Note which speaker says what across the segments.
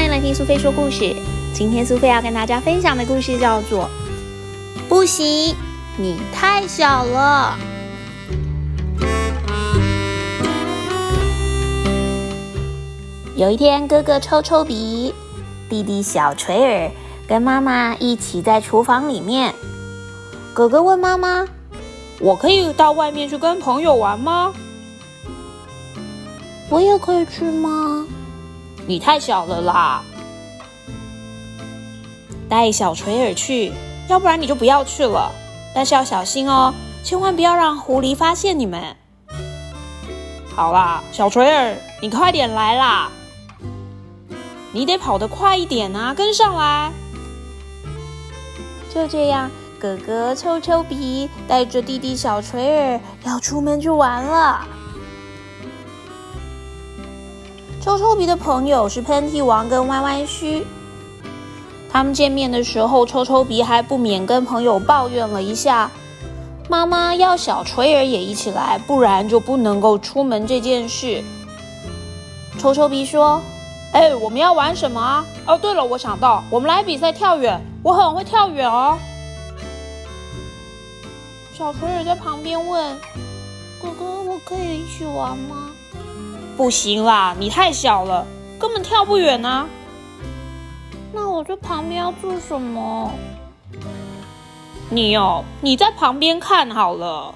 Speaker 1: 欢迎来听苏菲说故事。今天苏菲要跟大家分享的故事叫做《不行，你太小了》。有一天，哥哥抽抽鼻，弟弟小锤儿跟妈妈一起在厨房里面。哥哥问妈妈：“
Speaker 2: 我可以到外面去跟朋友玩吗？”“
Speaker 3: 我也可以去吗？”“
Speaker 2: 你太小了啦。”“
Speaker 1: 带小锤儿去，要不然你就不要去了。但是要小心哦，千万不要让狐狸发现你们。”“
Speaker 2: 好啦，小锤儿，你快点来啦！”你得跑得快一点啊，跟上来！
Speaker 1: 就这样，哥哥抽抽鼻，带着弟弟小锤儿要出门去玩了。抽抽鼻的朋友是喷嚏王跟弯弯须。他们见面的时候，抽抽鼻还不免跟朋友抱怨了一下：“妈妈要小锤儿也一起来，不然就不能够出门这件事。”抽抽鼻说。
Speaker 2: 哎，我们要玩什么啊？哦，对了，我想到，我们来比赛跳远，我很会跳远哦。
Speaker 3: 小锤儿在旁边问：“哥哥，我可以一起玩吗？”
Speaker 2: 不行啦，你太小了，根本跳不远啊。
Speaker 3: 那我在旁边要做什么？
Speaker 2: 你哦，你在旁边看好了。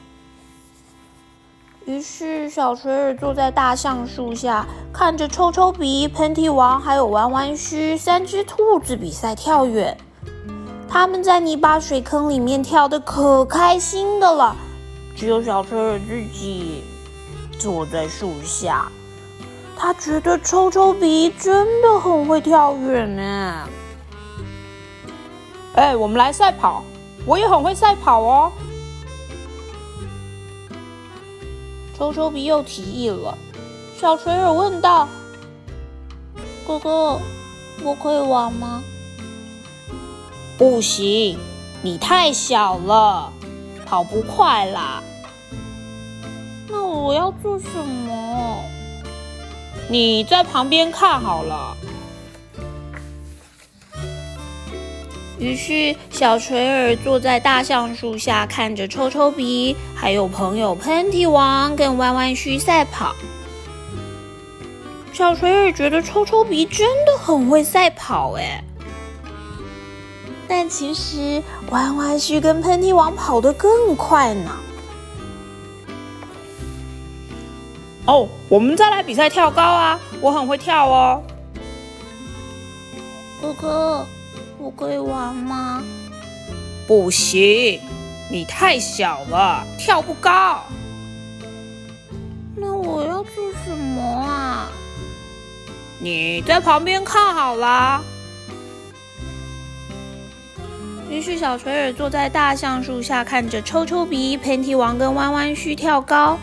Speaker 1: 于是，小垂耳坐在大橡树下，看着抽抽鼻、喷嚏王还有弯弯须三只兔子比赛跳远。他们在泥巴水坑里面跳的可开心的了，只有小锤儿自己坐在树下。他觉得抽抽鼻真的很会跳远呢。
Speaker 2: 哎，我们来赛跑，我也很会赛跑哦。
Speaker 1: 抽抽鼻又提议了，小垂耳问道：“
Speaker 3: 哥哥，我可以玩吗？”“
Speaker 2: 不行，你太小了，跑不快啦。”“
Speaker 3: 那我要做什么？”“
Speaker 2: 你在旁边看好了。”
Speaker 1: 于是，小锤儿坐在大橡树下，看着抽抽鼻，还有朋友喷嚏王跟弯弯须赛跑。小锤儿觉得抽抽鼻真的很会赛跑，哎，但其实弯弯须跟喷嚏王跑得更快呢。
Speaker 2: 哦，我们再来比赛跳高啊！我很会跳哦，
Speaker 3: 哥哥。我可以玩吗？
Speaker 2: 不行，你太小了，跳不高。
Speaker 3: 那我要做什么啊？
Speaker 2: 你在旁边看好啦。
Speaker 1: 于是小垂耳坐在大橡树下，看着抽抽鼻、喷嚏王跟弯弯须跳高。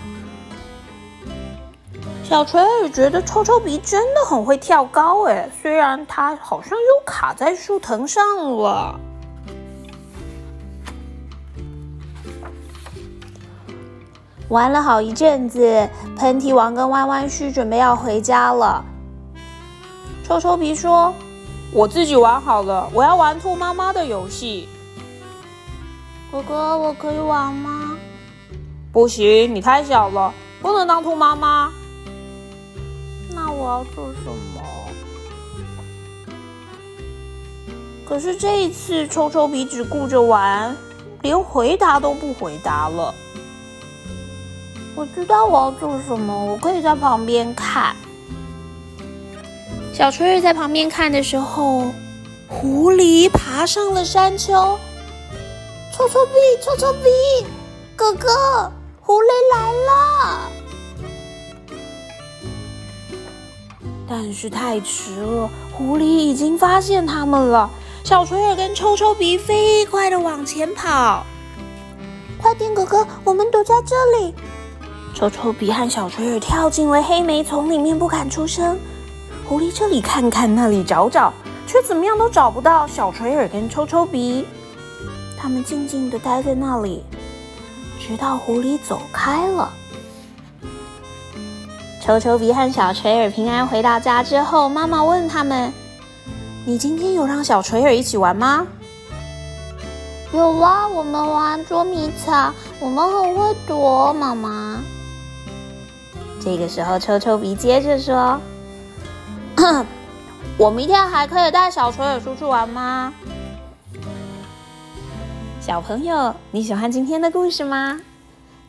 Speaker 1: 小锤也觉得臭臭鼻真的很会跳高哎，虽然他好像又卡在树藤上了。玩了好一阵子，喷嚏王跟弯弯须准备要回家了。臭臭鼻说：“
Speaker 2: 我自己玩好了，我要玩兔妈妈的游戏。”
Speaker 3: 哥哥，我可以玩吗？
Speaker 2: 不行，你太小了，不能当兔妈妈。
Speaker 3: 我要做什么？
Speaker 1: 可是这一次，抽抽鼻只顾着玩，连回答都不回答了。我知道我要做什么，我可以在旁边看。小锤儿在旁边看的时候，狐狸爬上了山丘。
Speaker 3: 抽抽鼻，抽抽鼻，哥哥，狐狸来了！
Speaker 1: 但是太迟了，狐狸已经发现他们了。小垂耳跟抽抽鼻飞快的往前跑，
Speaker 3: 快点，哥哥，我们躲在这里。
Speaker 1: 抽抽鼻和小垂耳跳进了黑莓丛里面，不敢出声。狐狸这里看看，那里找找，却怎么样都找不到小垂耳跟抽抽鼻。他们静静的待在那里，直到狐狸走开了。抽抽鼻和小锤耳平安回到家之后，妈妈问他们：“
Speaker 2: 你今天有让小锤耳一起玩吗？
Speaker 3: 有啊，我们玩捉迷藏，我们很会躲，妈妈。
Speaker 1: 这个时候，臭臭鼻接着说：“我明天还可以带小锤耳出去玩吗？”小朋友，你喜欢今天的故事吗？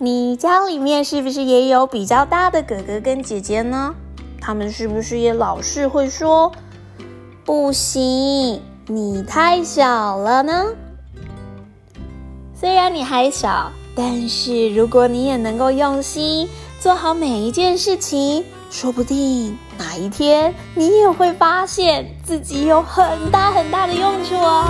Speaker 1: 你家里面是不是也有比较大的哥哥跟姐姐呢？他们是不是也老是会说“不行，你太小了”呢？虽然你还小，但是如果你也能够用心做好每一件事情，说不定哪一天你也会发现自己有很大很大的用处哦。